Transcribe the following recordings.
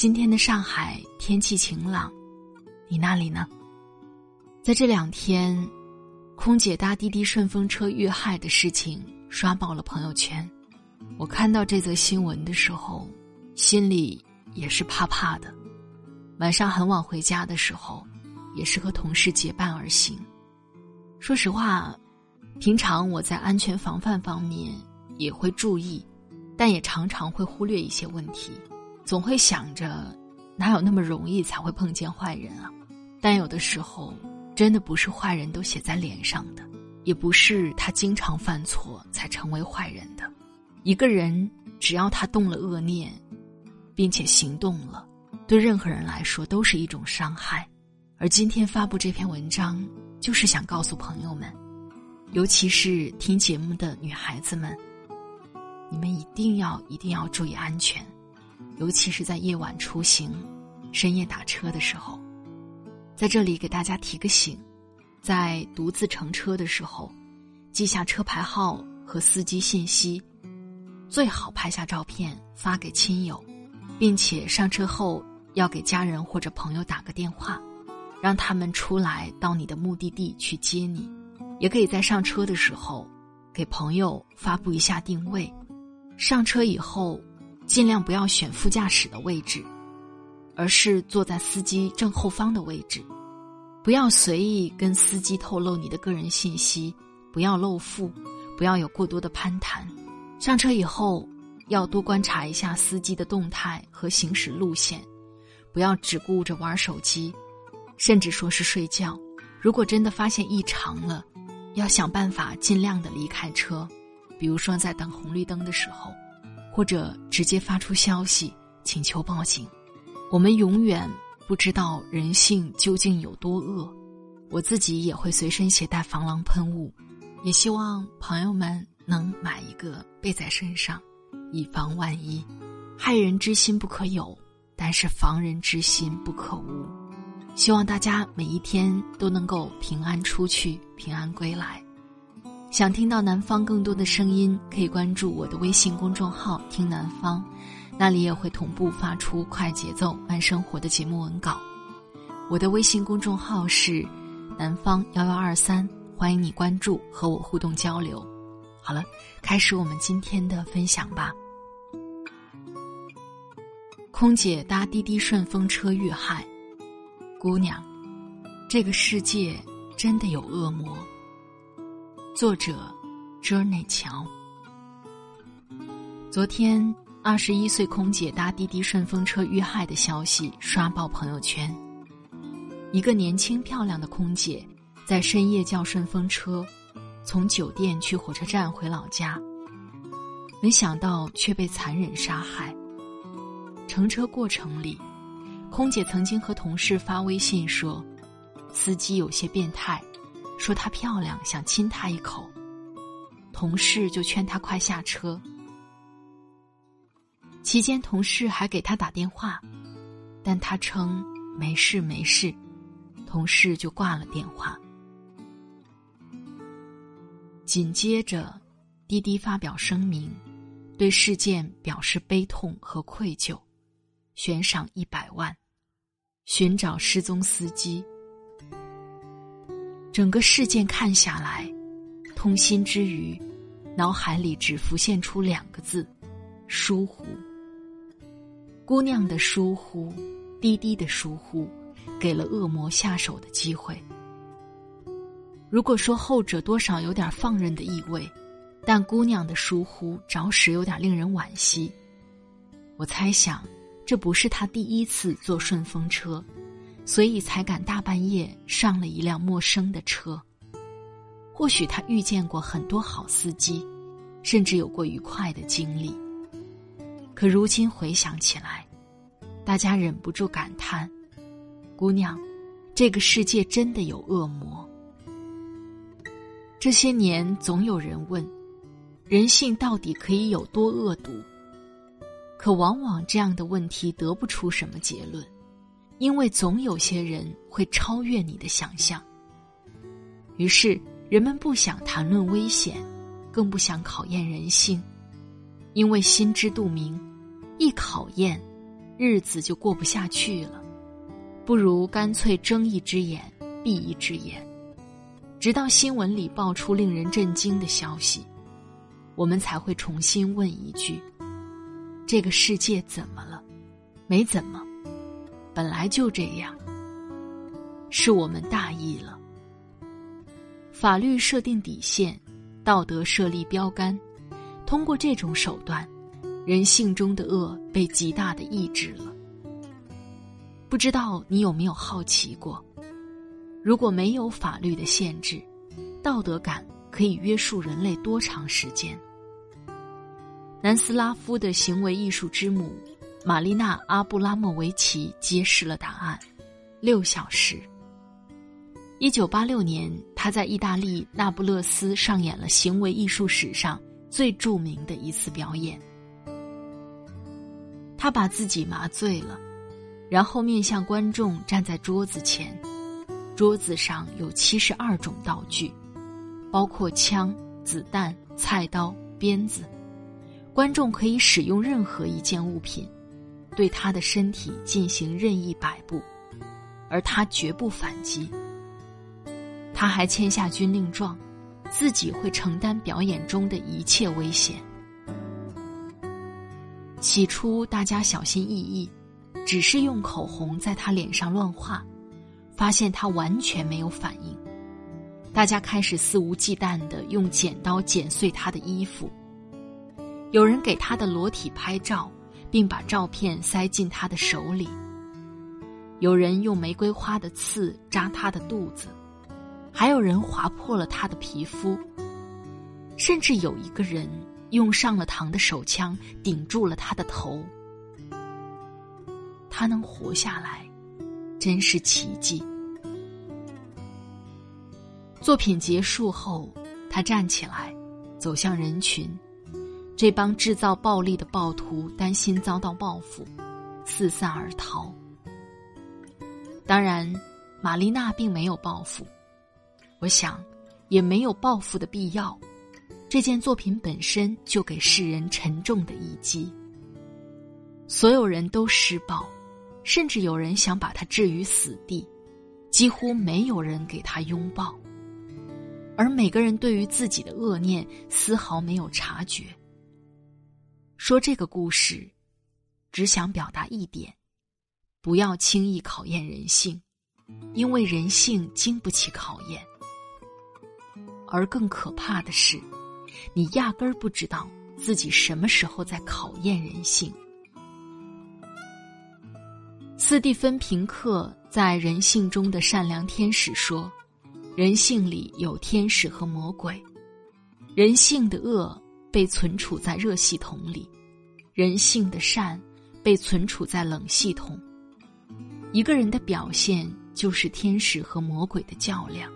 今天的上海天气晴朗，你那里呢？在这两天，空姐搭滴滴顺风车遇害的事情刷爆了朋友圈。我看到这则新闻的时候，心里也是怕怕的。晚上很晚回家的时候，也是和同事结伴而行。说实话，平常我在安全防范方面也会注意，但也常常会忽略一些问题。总会想着，哪有那么容易才会碰见坏人啊？但有的时候，真的不是坏人都写在脸上的，也不是他经常犯错才成为坏人的。一个人只要他动了恶念，并且行动了，对任何人来说都是一种伤害。而今天发布这篇文章，就是想告诉朋友们，尤其是听节目的女孩子们，你们一定要一定要注意安全。尤其是在夜晚出行、深夜打车的时候，在这里给大家提个醒：在独自乘车的时候，记下车牌号和司机信息，最好拍下照片发给亲友，并且上车后要给家人或者朋友打个电话，让他们出来到你的目的地去接你。也可以在上车的时候给朋友发布一下定位，上车以后。尽量不要选副驾驶的位置，而是坐在司机正后方的位置。不要随意跟司机透露你的个人信息，不要露富，不要有过多的攀谈。上车以后要多观察一下司机的动态和行驶路线，不要只顾着玩手机，甚至说是睡觉。如果真的发现异常了，要想办法尽量的离开车，比如说在等红绿灯的时候。或者直接发出消息请求报警，我们永远不知道人性究竟有多恶。我自己也会随身携带防狼喷雾，也希望朋友们能买一个备在身上，以防万一。害人之心不可有，但是防人之心不可无。希望大家每一天都能够平安出去，平安归来。想听到南方更多的声音，可以关注我的微信公众号“听南方”，那里也会同步发出快节奏慢生活的节目文稿。我的微信公众号是“南方幺幺二三”，欢迎你关注和我互动交流。好了，开始我们今天的分享吧。空姐搭滴滴顺风车遇害，姑娘，这个世界真的有恶魔。作者，j 内乔。昨天，二十一岁空姐搭滴滴顺风车遇害的消息刷爆朋友圈。一个年轻漂亮的空姐，在深夜叫顺风车，从酒店去火车站回老家，没想到却被残忍杀害。乘车过程里，空姐曾经和同事发微信说，司机有些变态。说她漂亮，想亲她一口，同事就劝她快下车。期间，同事还给她打电话，但她称没事没事，同事就挂了电话。紧接着，滴滴发表声明，对事件表示悲痛和愧疚，悬赏一百万，寻找失踪司机。整个事件看下来，痛心之余，脑海里只浮现出两个字：疏忽。姑娘的疏忽，滴滴的疏忽，给了恶魔下手的机会。如果说后者多少有点放任的意味，但姑娘的疏忽着实有点令人惋惜。我猜想，这不是她第一次坐顺风车，所以才敢大半夜上了一辆陌生的车。或许他遇见过很多好司机，甚至有过愉快的经历。可如今回想起来，大家忍不住感叹：姑娘，这个世界真的有恶魔。这些年，总有人问：人性到底可以有多恶毒？可往往这样的问题得不出什么结论，因为总有些人会超越你的想象。于是，人们不想谈论危险，更不想考验人性，因为心知肚明，一考验，日子就过不下去了。不如干脆睁一只眼闭一只眼。直到新闻里爆出令人震惊的消息，我们才会重新问一句：这个世界怎么了？没怎么，本来就这样。是我们大意了。法律设定底线，道德设立标杆，通过这种手段，人性中的恶被极大的抑制了。不知道你有没有好奇过？如果没有法律的限制，道德感可以约束人类多长时间？南斯拉夫的行为艺术之母玛丽娜·阿布拉莫维奇揭示了答案：六小时。一九八六年，他在意大利那不勒斯上演了行为艺术史上最著名的一次表演。他把自己麻醉了，然后面向观众站在桌子前。桌子上有七十二种道具，包括枪、子弹、菜刀、鞭子。观众可以使用任何一件物品，对他的身体进行任意摆布，而他绝不反击。他还签下军令状，自己会承担表演中的一切危险。起初大家小心翼翼，只是用口红在他脸上乱画。发现他完全没有反应，大家开始肆无忌惮的用剪刀剪碎他的衣服。有人给他的裸体拍照，并把照片塞进他的手里。有人用玫瑰花的刺扎他的肚子，还有人划破了他的皮肤，甚至有一个人用上了膛的手枪顶住了他的头。他能活下来。真是奇迹！作品结束后，他站起来，走向人群。这帮制造暴力的暴徒担心遭到报复，四散而逃。当然，玛丽娜并没有报复，我想，也没有报复的必要。这件作品本身就给世人沉重的一击。所有人都施暴。甚至有人想把他置于死地，几乎没有人给他拥抱。而每个人对于自己的恶念丝毫没有察觉。说这个故事，只想表达一点：不要轻易考验人性，因为人性经不起考验。而更可怕的是，你压根儿不知道自己什么时候在考验人性。斯蒂芬·平克在《人性中的善良天使》说：“人性里有天使和魔鬼，人性的恶被存储在热系统里，人性的善被存储在冷系统。一个人的表现就是天使和魔鬼的较量。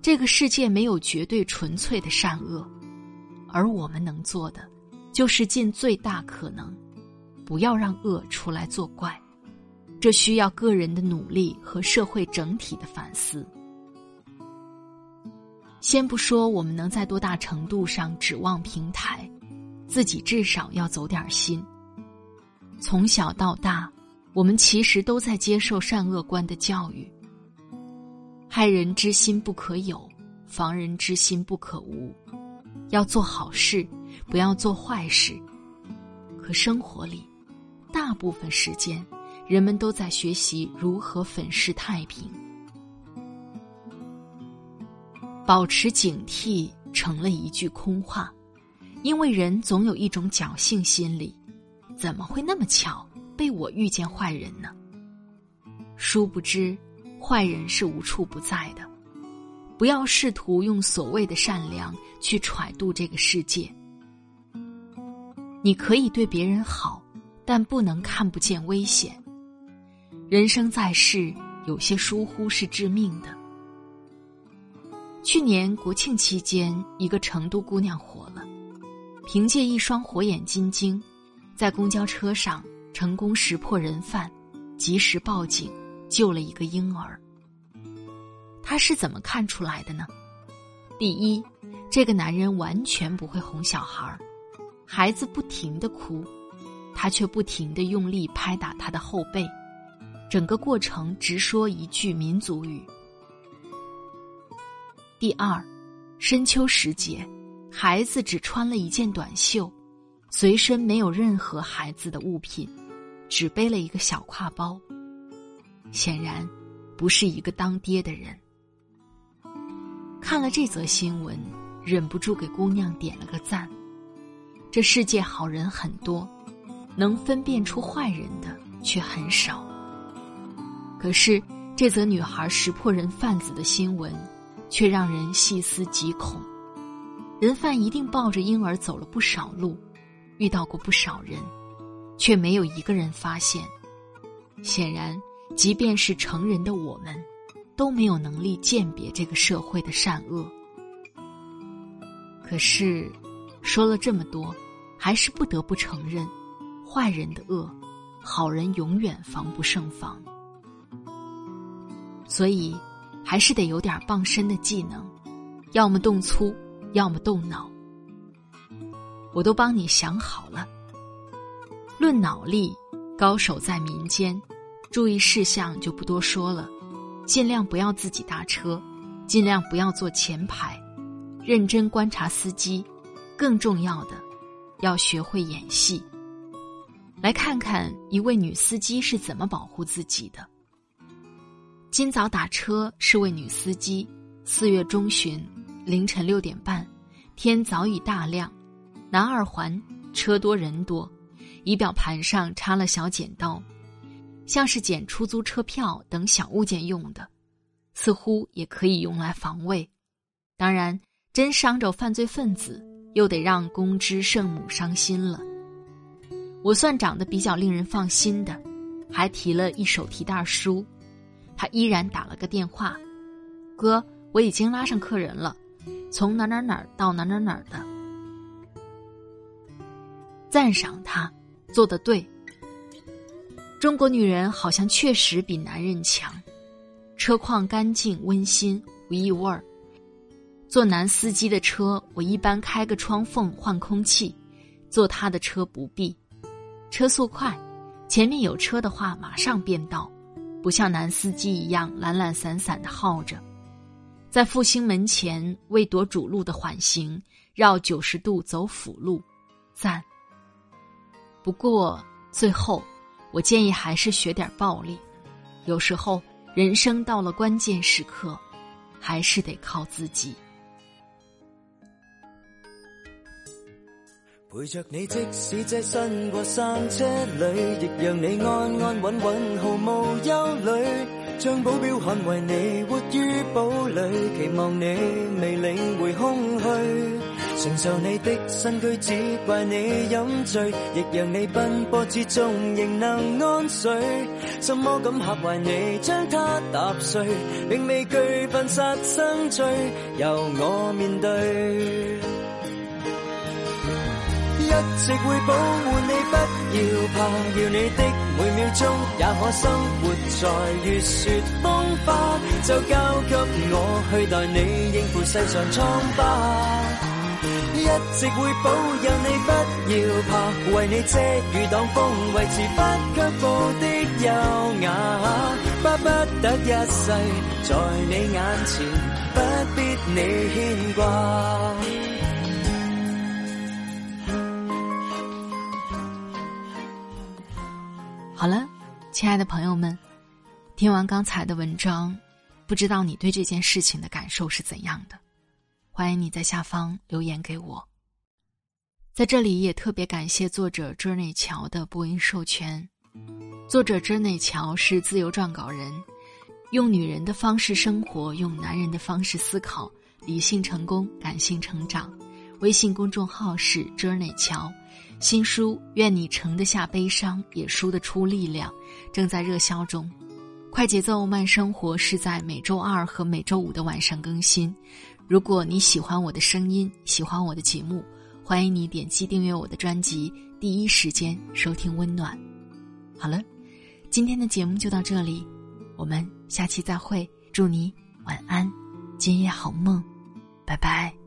这个世界没有绝对纯粹的善恶，而我们能做的，就是尽最大可能。”不要让恶出来作怪，这需要个人的努力和社会整体的反思。先不说我们能在多大程度上指望平台，自己至少要走点心。从小到大，我们其实都在接受善恶观的教育：害人之心不可有，防人之心不可无。要做好事，不要做坏事。可生活里，大部分时间，人们都在学习如何粉饰太平。保持警惕成了一句空话，因为人总有一种侥幸心理，怎么会那么巧被我遇见坏人呢？殊不知，坏人是无处不在的。不要试图用所谓的善良去揣度这个世界。你可以对别人好，但不能看不见危险。人生在世，有些疏忽是致命的。去年国庆期间，一个成都姑娘火了，凭借一双火眼金睛，在公交车上成功识破人贩，及时报警，救了一个婴儿。她是怎么看出来的呢？第一，这个男人完全不会哄小孩儿。孩子不停的哭，他却不停的用力拍打他的后背，整个过程直说一句民族语。第二，深秋时节，孩子只穿了一件短袖，随身没有任何孩子的物品，只背了一个小挎包，显然不是一个当爹的人。看了这则新闻，忍不住给姑娘点了个赞。这世界好人很多，能分辨出坏人的却很少。可是这则女孩识破人贩子的新闻，却让人细思极恐。人贩一定抱着婴儿走了不少路，遇到过不少人，却没有一个人发现。显然，即便是成人的我们，都没有能力鉴别这个社会的善恶。可是。说了这么多，还是不得不承认，坏人的恶，好人永远防不胜防。所以，还是得有点傍身的技能，要么动粗，要么动脑。我都帮你想好了。论脑力，高手在民间，注意事项就不多说了，尽量不要自己搭车，尽量不要坐前排，认真观察司机。更重要的，要学会演戏。来看看一位女司机是怎么保护自己的。今早打车是位女司机，四月中旬凌晨六点半，天早已大亮，南二环车多人多，仪表盘上插了小剪刀，像是捡出租车票等小物件用的，似乎也可以用来防卫。当然，真伤着犯罪分子。又得让公知圣母伤心了。我算长得比较令人放心的，还提了一手提袋书。他依然打了个电话：“哥，我已经拉上客人了，从哪哪哪到哪哪哪的。”赞赏他做的对。中国女人好像确实比男人强，车况干净温馨无异味儿。坐男司机的车，我一般开个窗缝换空气；坐他的车不必，车速快，前面有车的话马上变道，不像男司机一样懒懒散散的耗着。在复兴门前为躲主路的缓行，绕九十度走辅路，赞。不过最后，我建议还是学点暴力，有时候人生到了关键时刻，还是得靠自己。陪着你，即使躋身过山车里，亦让你安安稳稳，毫无忧虑。将保镖捍卫你，活于堡垒，期望你未领会空虚。承受你的身躯，只怪你饮醉，亦让你奔波之中仍能安睡。什么敢吓坏你，将它踏碎，并未惧犯杀生罪，由我面对。一直会保护你，不要怕，要你的每秒钟也可生活在月雪风花，就交给我去代你应付世上疮疤。一直会保佑你，不要怕，为你遮雨挡风，维持不却步的优雅，巴不得一世在你眼前，不必你牵挂。好了。亲爱的朋友们，听完刚才的文章，不知道你对这件事情的感受是怎样的？欢迎你在下方留言给我。在这里也特别感谢作者 Journey 乔的播音授权。作者 Journey 乔是自由撰稿人，用女人的方式生活，用男人的方式思考，理性成功，感性成长。微信公众号是 Journey 乔。新书《愿你盛得下悲伤，也输得出力量》正在热销中。快节奏慢生活是在每周二和每周五的晚上更新。如果你喜欢我的声音，喜欢我的节目，欢迎你点击订阅我的专辑，第一时间收听温暖。好了，今天的节目就到这里，我们下期再会。祝你晚安，今夜好梦，拜拜。